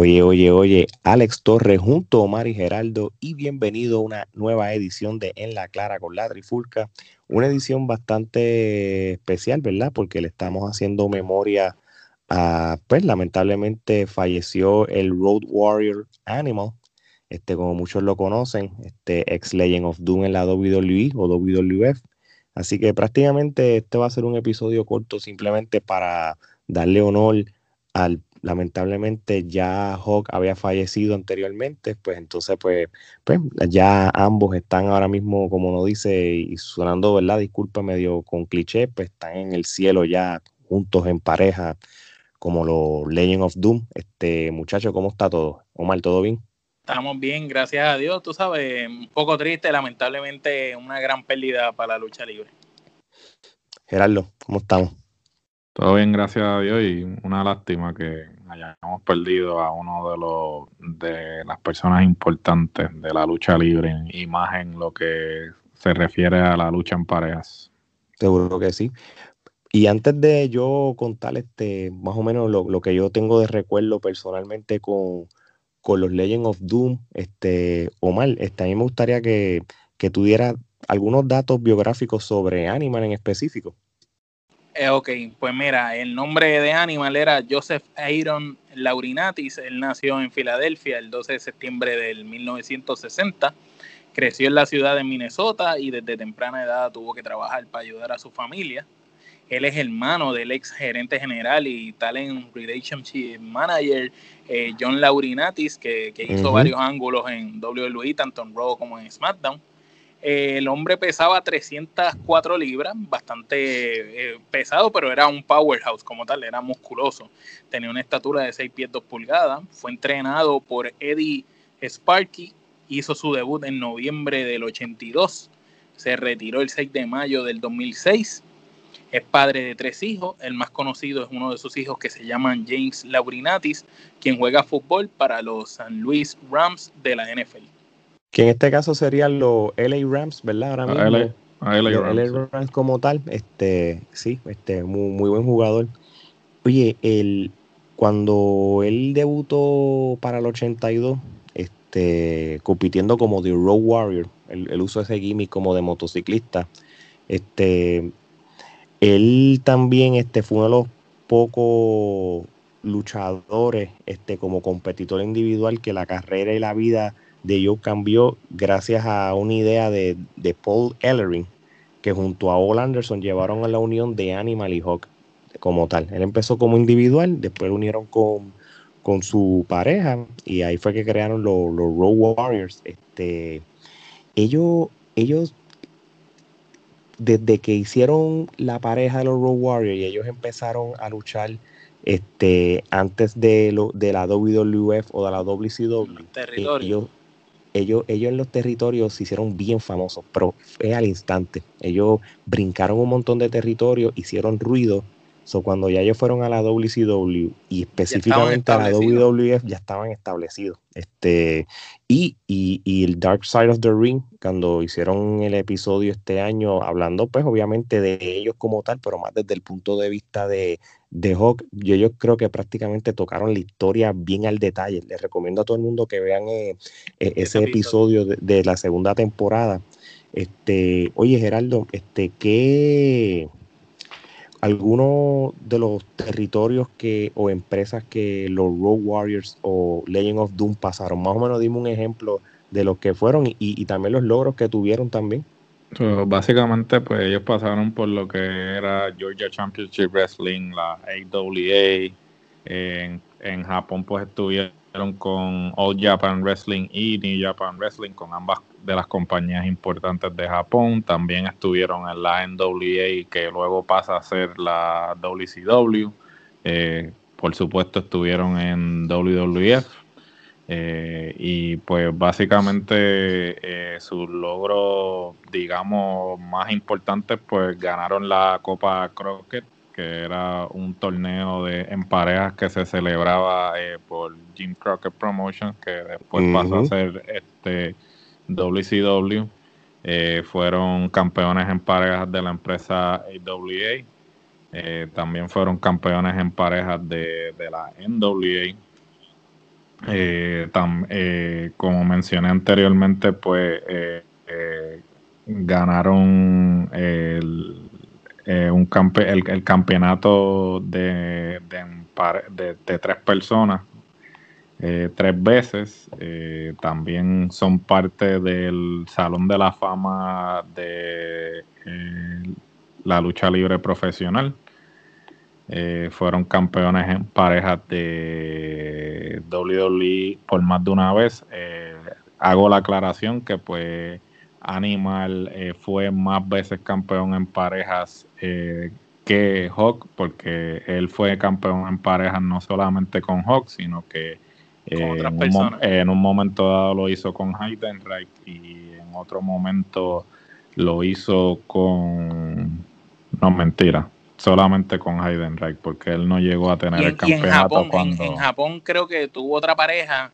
Oye, oye, oye, Alex Torres junto a Omar y Geraldo y bienvenido a una nueva edición de En la Clara con la Trifulca, una edición bastante especial, ¿verdad? Porque le estamos haciendo memoria a, pues lamentablemente falleció el Road Warrior Animal, este, como muchos lo conocen, este ex Legend of Doom en la WWE o WWF. Así que prácticamente este va a ser un episodio corto simplemente para darle honor al lamentablemente ya Hawk había fallecido anteriormente, pues entonces pues, pues ya ambos están ahora mismo, como nos dice, y sonando, ¿verdad? Disculpa medio con cliché, pues están en el cielo ya juntos en pareja, como los Legend of Doom. Este muchacho, ¿cómo está todo? Omar, ¿todo bien? Estamos bien, gracias a Dios. Tú sabes, un poco triste, lamentablemente una gran pérdida para la lucha libre. Gerardo, ¿cómo estamos? Todo bien, gracias a Dios y una lástima que hayamos perdido a uno de los de las personas importantes de la lucha libre y más en lo que se refiere a la lucha en parejas. Seguro que sí. Y antes de yo contar este, más o menos lo, que yo tengo de recuerdo personalmente con, con los Legend of Doom, este, Omar, este, a mí me gustaría que, que tuviera algunos datos biográficos sobre Animal en específico. Eh, ok, pues mira, el nombre de Animal era Joseph Aaron Laurinatis. Él nació en Filadelfia el 12 de septiembre del 1960. Creció en la ciudad de Minnesota y desde temprana edad tuvo que trabajar para ayudar a su familia. Él es hermano del ex gerente general y talent relationship manager eh, John Laurinatis, que, hizo varios ángulos en WWE, tanto en Raw como en SmackDown el hombre pesaba 304 libras, bastante eh, pesado, pero era un powerhouse como tal, era musculoso. Tenía una estatura de 6 pies 2 pulgadas. Fue entrenado por Eddie Sparky. Hizo su debut en noviembre del 82. Se retiró el 6 de mayo del 2006. Es padre de tres hijos. El más conocido es uno de sus hijos que se llama James Laurinatis, quien juega fútbol para los San Luis Rams de la NFL que en este caso serían los LA Rams, ¿verdad? Ahora mismo. LA, Rams, Rams, como tal, este, sí, este, muy, muy buen jugador. Oye, el, cuando él debutó para el 82, este, compitiendo como The Road Warrior, el, uso de ese gimmick como de motociclista, este, él también este, fue uno de los pocos luchadores este, como competidor individual que la carrera y la vida de Joe cambió gracias a una idea de, Paul Ellering, que junto a All Anderson llevaron a la unión de Animal y Hawk como tal. Él empezó como individual, después lo unieron con, con su pareja y ahí fue que crearon los, los Road Warriors. Este, ellos, ellos, desde que hicieron la pareja de los Road Warriors y ellos empezaron a luchar este, antes de, lo, de la WWF o de la WCW, ellos, ellos, ellos en los territorios se hicieron bien famosos, pero fue al instante. Ellos brincaron un montón de territorios, hicieron ruido. So, cuando ya ellos fueron a la WCW y específicamente a la WWF ya estaban establecidos. Este, y, y, y, el Dark Side of the Ring, cuando hicieron el episodio este año, hablando pues obviamente de ellos como tal, pero más desde el punto de vista de, de Hawk, yo, yo creo que prácticamente tocaron la historia bien al detalle. Les recomiendo a todo el mundo que vean eh, eh, ese episodio de, la segunda temporada. Este, oye, Geraldo, este, ¿qué algunos de los territorios que o empresas que los Road Warriors o Legend of Doom pasaron? Más o menos dime un ejemplo de los que fueron y, también los logros que tuvieron también básicamente, pues ellos pasaron por lo que era Georgia Championship Wrestling, la AWA. En, en Japón, pues estuvieron con All Japan Wrestling y New Japan Wrestling, con ambas de las compañías importantes de Japón. También estuvieron en la NWA, que luego pasa a ser la WCW. Eh, por supuesto, estuvieron en WWF eh, y pues básicamente eh, sus logros, digamos, más importantes, pues ganaron la Copa Crockett, que era un torneo de en parejas que se celebraba eh, por Jim Crockett Promotions, que después pasó a ser este WCW. fueron campeones en parejas de la empresa AWA. también fueron campeones en parejas de, de la NWA Eh, eh, como mencioné anteriormente, pues ganaron el, un el, campeonato de, de, tres personas tres veces. también son parte del Salón de la Fama de la lucha libre profesional. Eh, fueron campeones en parejas de WWE por más de una vez. Eh, hago la aclaración que pues Animal eh, fue más veces campeón en parejas que Hawk, porque él fue campeón en parejas no solamente con Hawk, sino que en un, momento dado lo hizo con Heidenreich y en otro momento lo hizo con... No, mentira solamente con Heidenreich, porque él no llegó a tener el campeonato en Japón, en, Japón creo que tuvo otra pareja,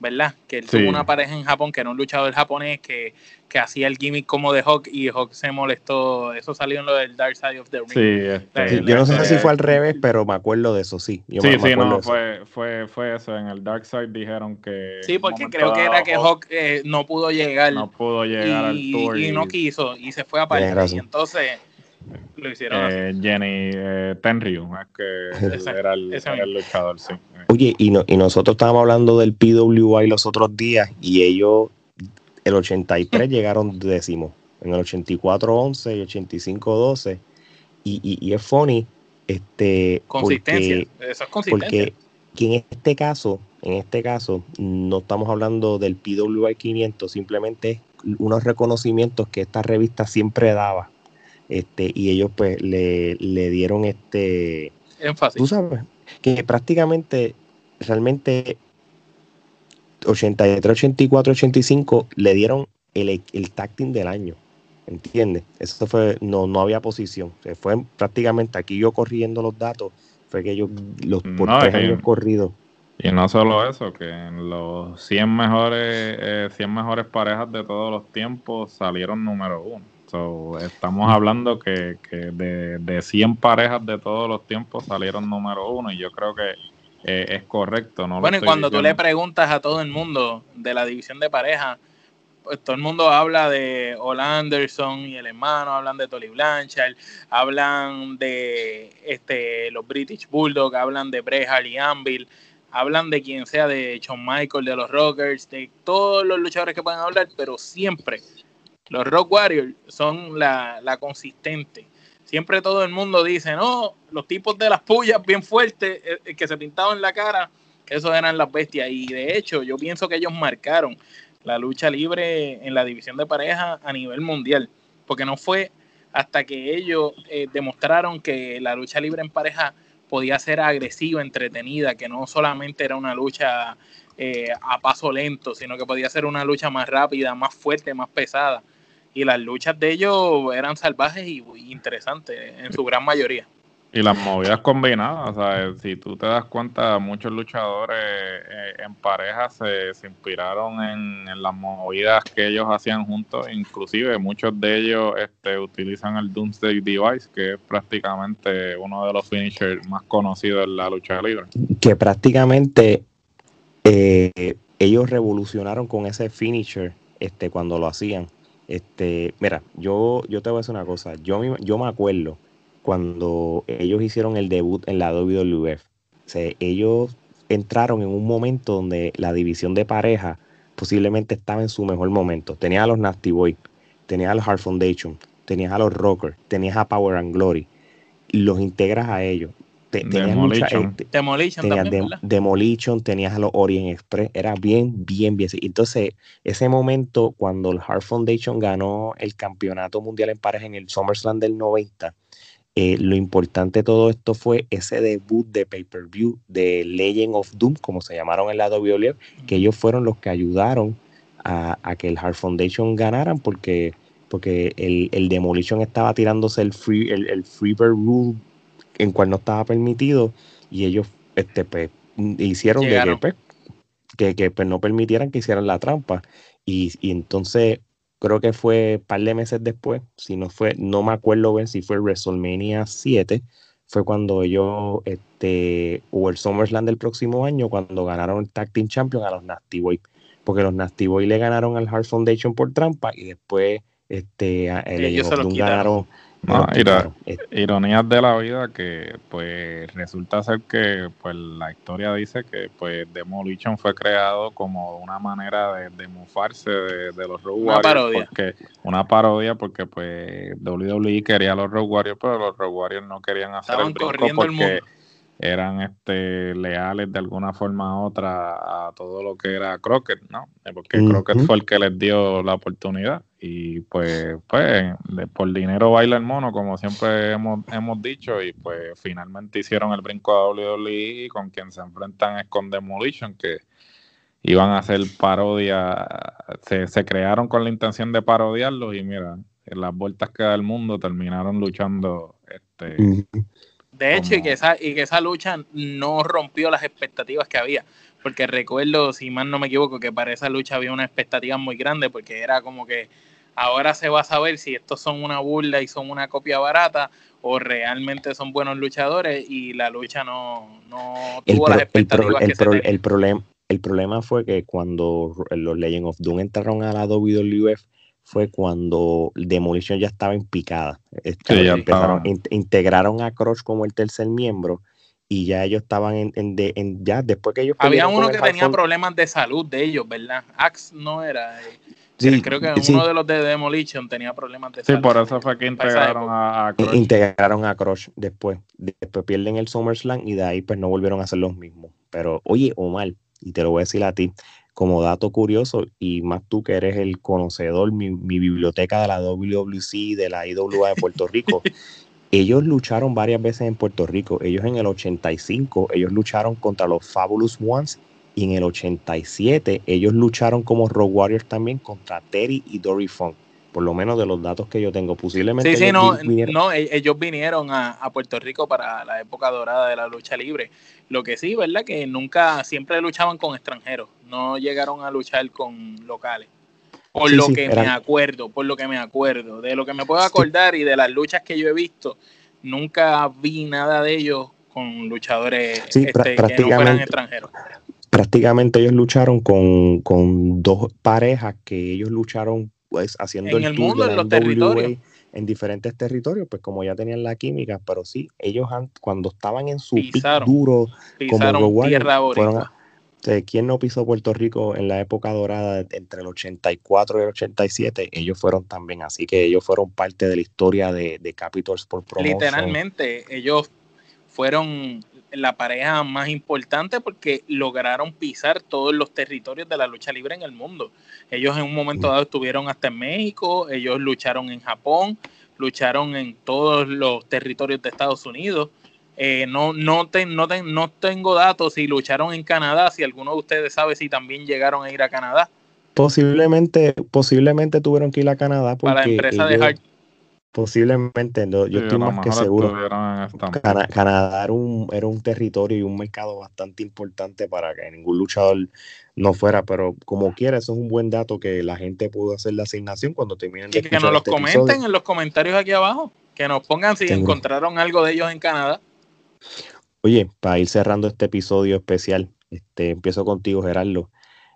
¿verdad? Que él tuvo una pareja en Japón que era un luchador japonés que, que hacía el gimmick como de Hawk y Hawk se molestó. Eso salió en lo del Dark Side of the Ring. Sí, este, yo no sé si fue al revés, pero me acuerdo de eso, sí. sí, sí, no, fue, fue, fue eso. En el Dark Side dijeron que. Sí, porque creo que era que Hawk eh, no pudo llegar. No pudo llegar al tour. Y, no quiso, y se fue a París. Y entonces lo hicieron eh, Jenny eh, Tenryu, que era, el, luchador, sí. Oye, y, y nosotros estábamos hablando del PWI los otros días y ellos, el 83 llegaron décimo, en el 84 11 y 85 12 y, y, es funny este consistencia porque, eso es consistencia. porque en este caso en este caso no estamos hablando del PWI 500 simplemente unos reconocimientos que esta revista siempre daba este, y ellos pues le, dieron este énfasis. Tú sabes, que prácticamente, realmente 83, 84, 85 le dieron el, el tacting del año. ¿Entiendes? Eso fue, no, no había posición. fue prácticamente aquí yo corriendo los datos, fue que ellos los por tres años corridos. Y no solo eso, que en los 100 mejores, eh, 100 mejores parejas de todos los tiempos salieron número uno. So, estamos hablando que, de, de 100 parejas de todos los tiempos salieron número uno y yo creo que eh, es correcto. No bueno, y cuando tú le preguntas a todo el mundo de la división de pareja, pues todo el mundo habla de Ole Anderson y el hermano, hablan de Tolly Blanchard, hablan de este los British Bulldogs, hablan de Bret y Anvil, hablan de quien sea, de Shawn Michael, de los Rockers, de todos los luchadores que puedan hablar, pero siempre los Rock Warriors son la, consistente. Siempre todo el mundo dice, no, los tipos de las pullas bien fuertes eh, eh, que se pintaban la cara, esos eran las bestias. Y de hecho, yo pienso que ellos marcaron la lucha libre en la división de pareja a nivel mundial, porque no fue hasta que ellos eh, demostraron que la lucha libre en pareja podía ser agresiva, entretenida, que no solamente era una lucha a paso lento, sino que podía ser una lucha más rápida, más fuerte, más pesada y las luchas de ellos eran salvajes y, interesantes en su gran mayoría. Y las movidas combinadas, o sea, si tú te das cuenta, muchos luchadores eh, en pareja se, inspiraron en, las movidas que ellos hacían juntos, inclusive muchos de ellos este, utilizan el Doomsday Device, que es prácticamente uno de los finishers más conocidos en la lucha libre. Que prácticamente eh, ellos revolucionaron con ese finisher este, cuando lo hacían este, mira, yo, yo te voy a decir una cosa. Yo, yo me acuerdo cuando ellos hicieron el debut en la WWF. O ellos entraron en un momento donde la división de pareja posiblemente estaba en su mejor momento. Tenías a los Nasty Boys, tenías a los Hard Foundation, tenías a los Rockers, tenías a Power and Glory. Los integras a ellos. Demolition. Mucha, Demolition, tenías Demolition, tenías a los Orient Express, era bien, bien, bien. Entonces, ese momento cuando el Heart Foundation ganó el campeonato mundial en pareja en el SummerSlam del 90, eh, lo importante de todo esto fue ese debut de pay-per-view de Legend of Doom, como se llamaron en la WWE, que ellos fueron los que ayudaron a, que el Heart Foundation ganaran porque porque el, Demolition estaba tirándose el free el, el Rule en cual no estaba permitido y ellos este, pues, hicieron pues, que, que, pues, no permitieran que hicieran la trampa. Y, entonces creo que fue un par de meses después, si no fue, no me acuerdo bien si fue WrestleMania 7, fue cuando ellos, este, hubo el SummerSlam del próximo año, cuando ganaron el Tag Team Champion a los Nasty Boys, porque los Nasty Boys le ganaron al Heart Foundation por trampa y después este, el ellos ganaron no, ironías de la vida que pues resulta ser que pues la historia dice que pues Demolition fue creado como una manera de, de mofarse de, los Road una parodia. porque una parodia porque pues WWE quería a los Road Warriors pero los Road Warriors no querían hacer el brinco porque eran este leales de alguna forma u otra a todo lo que era Crockett, ¿no? Eh, porque Crockett fue el que les dio la oportunidad. Y pues pues por dinero baila el mono como siempre hemos, hemos dicho y pues finalmente hicieron el brinco a WWE y con quien se enfrentan es con Demolition que iban a hacer parodia se, se crearon con la intención de parodiarlos y mira en las vueltas que da el mundo terminaron luchando este de hecho, y que, esa, y que esa lucha no rompió las expectativas que había. Porque recuerdo, si mal no me equivoco, que para esa lucha había una expectativa muy grande, porque era como que ahora se va a saber si estos son una burla y son una copia barata o realmente son buenos luchadores y la lucha no, no tuvo las expectativas el, que el problema el problema fue que cuando los Legend of Doom entraron a la WWF fue cuando Demolition ya estaba en picada. Este, integraron a Crush como el tercer miembro y ya ellos estaban en, en, ya después que ellos había uno que tenía problemas de salud de ellos verdad Axe no era eh, sí, creo que uno de los de Demolition tenía problemas de salud. sí por eso fue que integraron a, Crush integraron a Crush después. Después pierden el SummerSlam y de ahí pues no volvieron a ser los mismos pero oye Omar y te lo voy a decir a ti como dato curioso, y más tú que eres el conocedor, mi, biblioteca de la WWC, de la IWA de Puerto Rico, ellos lucharon varias veces en Puerto Rico. Ellos en el 85, ellos lucharon contra los Fabulous Ones, y en el 87, ellos lucharon como Rogue Warriors también contra Terry y Dory Funk por lo menos de los datos que yo tengo. Posiblemente. Sí, sí, no, no, e-, ellos vinieron a, Puerto Rico para la época dorada de la lucha libre. Lo que sí, ¿verdad? Que nunca, siempre luchaban con extranjeros, no llegaron a luchar con locales. Por lo que me acuerdo, por lo que me acuerdo, de lo que me puedo acordar y de las luchas que yo he visto, nunca vi nada de ellos con luchadores este, que no fueran extranjeros prácticamente ellos lucharon con, con, dos parejas que ellos lucharon pues haciendo en el, mundo, en los territorios. En diferentes territorios, pues como ya tenían la química, pero sí, ellos cuando estaban en su duro como fueron ¿Quién no pisó Puerto Rico en la época dorada entre el 84 y el 87? Ellos fueron también, así que ellos fueron parte de la historia de, de Capitol Sport Promotion. Literalmente, ellos fueron la pareja más importante porque lograron pisar todos los territorios de la lucha libre en el mundo. Ellos en un momento dado estuvieron hasta en México, ellos lucharon en Japón, lucharon en todos los territorios de Estados Unidos. Eh, no, no, no, no tengo datos si lucharon en Canadá, si alguno de ustedes sabe si también llegaron a ir a Canadá. Posiblemente, posiblemente tuvieron que ir a Canadá. Para la empresa de Hart Posiblemente, no, yo estoy más que seguro. Canadá era un, era un territorio y un mercado bastante importante para que ningún luchador no fuera, pero como quiera, eso es un buen dato que la gente pudo hacer la asignación cuando terminen de Y que nos lo este comenten en los comentarios aquí abajo, que nos pongan si encontraron algo de ellos en Canadá. Oye, para ir cerrando este episodio especial, este, empiezo contigo, Gerardo.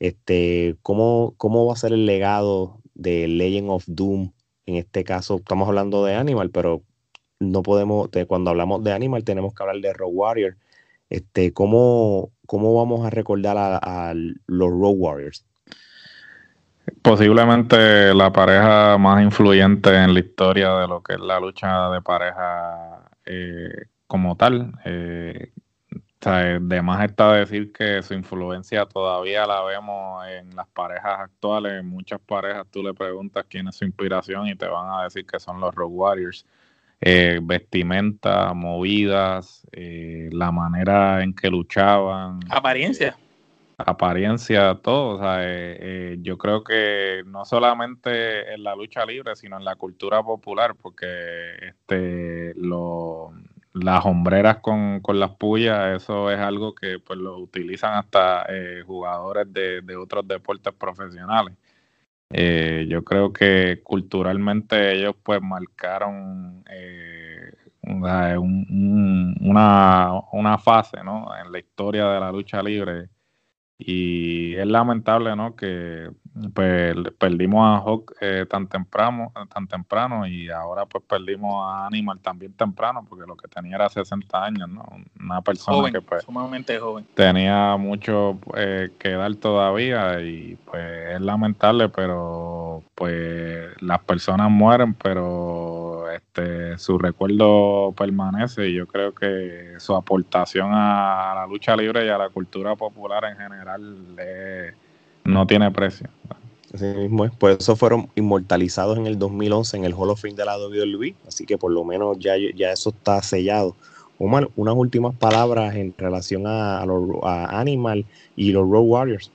Este, ¿cómo, ¿Cómo va a ser el legado de Legend of Doom en este caso estamos hablando de Animal, pero no podemos, cuando hablamos de Animal tenemos que hablar de Road Warrior. Este, ¿cómo, ¿Cómo vamos a recordar a, los Road Warriors? Posiblemente la pareja más influyente en la historia de lo que es la lucha de pareja eh, como tal. Eh, de más está decir que su influencia todavía la vemos en las parejas actuales. En muchas parejas tú le preguntas quién es su inspiración y te van a decir que son los Rock Warriors. Eh, vestimenta, movidas, eh, la manera en que luchaban. Apariencia. apariencia, todo. O sea, eh, yo creo que no solamente en la lucha libre, sino en la cultura popular, porque este lo las hombreras con, las pullas, eso es algo que pues lo utilizan hasta eh, jugadores de, otros deportes profesionales. Eh, yo creo que culturalmente ellos pues marcaron eh, una, una fase ¿no? en la historia de la lucha libre y es lamentable, ¿no? Que pues, perdimos a Hawk eh, tan temprano, tan temprano y ahora pues perdimos a Animal también temprano porque lo que tenía era 60 años, ¿no? Una persona que pues sumamente joven. tenía mucho eh, que dar todavía y pues es lamentable, pero pues las personas mueren, pero este, su recuerdo permanece y yo creo que su aportación a la lucha libre y a la cultura popular en general no tiene precio. Así mismo Por eso fueron inmortalizados en el 2011 en el Hall of Fame de la WWE. Así que por lo menos ya, ya eso está sellado. Omar, unas últimas palabras en relación a, a, Animal y los Road Warriors.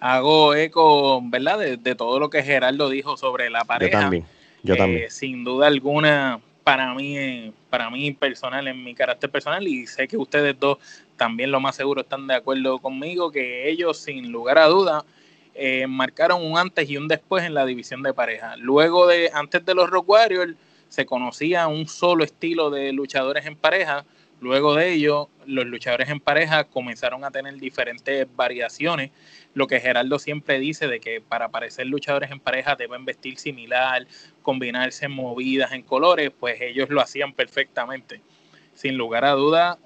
Hago eco, ¿verdad? De, de, todo lo que Gerardo dijo sobre la pareja. Yo también. Yo eh, también. Sin duda alguna, para mí, para mí personal, en mi carácter personal, y sé que ustedes dos también lo más seguro están de acuerdo conmigo, que ellos sin lugar a duda eh, marcaron un antes y un después en la división de pareja. Luego de, antes de los Rock Warriors, se conocía un solo estilo de luchadores en pareja. Luego de ello, los luchadores en pareja comenzaron a tener diferentes variaciones lo que Geraldo siempre dice de que para parecer luchadores en pareja deben vestir similar, combinarse en movidas, en colores, pues ellos lo hacían perfectamente. Sin lugar a duda,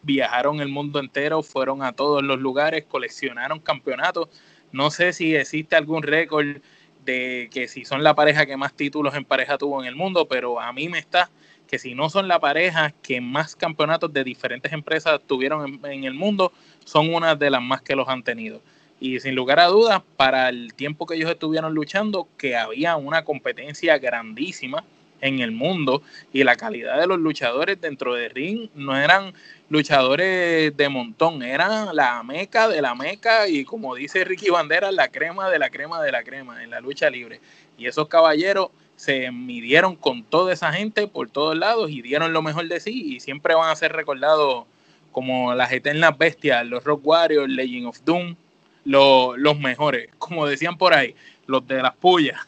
viajaron el mundo entero, fueron a todos los lugares, coleccionaron campeonatos. No sé si existe algún récord de que si son la pareja que más títulos en pareja tuvo en el mundo, pero a mí me está que si no son la pareja que más campeonatos de diferentes empresas tuvieron en, en el mundo, son una de las más que los han tenido. Y sin lugar a dudas, para el tiempo que ellos estuvieron luchando, que había una competencia grandísima en el mundo y la calidad de los luchadores dentro de ring no eran luchadores de montón, eran la meca de la meca y como dice Ricky Bandera, la crema de la crema de la crema en la lucha libre. Y esos caballeros se midieron con toda esa gente por todos lados y dieron lo mejor de sí y siempre van a ser recordados como las eternas bestias, los Rock Warriors, Legend of Doom, los mejores, como decían por ahí, los de las pullas.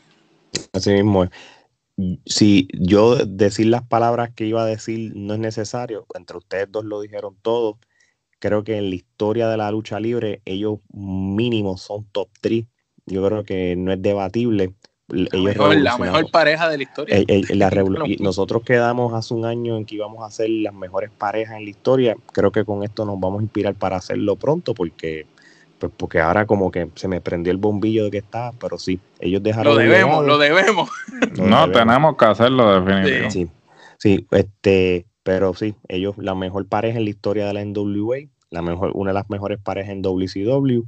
Así mismo Si yo decir las palabras que iba a decir no es necesario, entre ustedes dos lo dijeron todo, creo que en la historia de la lucha libre ellos mínimo son top 3. Yo creo que no es debatible. La, mejor, pareja de la historia. nosotros quedamos hace un año en que íbamos a hacer las mejores parejas en la historia. Creo que con esto nos vamos a inspirar para hacerlo pronto porque pues porque ahora como que se me prendió el bombillo de que está, pero sí, ellos dejaron... Lo debemos, lo debemos. no, tenemos que hacerlo definitivamente. Sí, sí, este, pero sí, ellos la mejor pareja en la historia de la NWA, la mejor, una de las mejores parejas en WCW,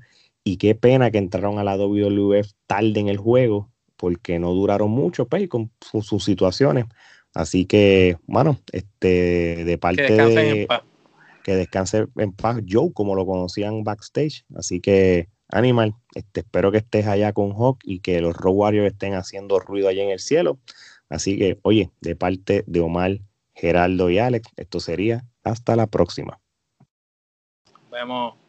y qué pena que entraron a la WWF tarde en el juego, porque no duraron mucho, pues, con sus, situaciones. Así que, bueno, este, de parte de que descanse en paz Joe, como lo conocían backstage. Así que, Animal, este, espero que estés allá con Hawk y que los Road Warriors estén haciendo ruido allá en el cielo. Así que, oye, de parte de Omar, Geraldo y Alex, esto sería hasta la próxima. Vemos.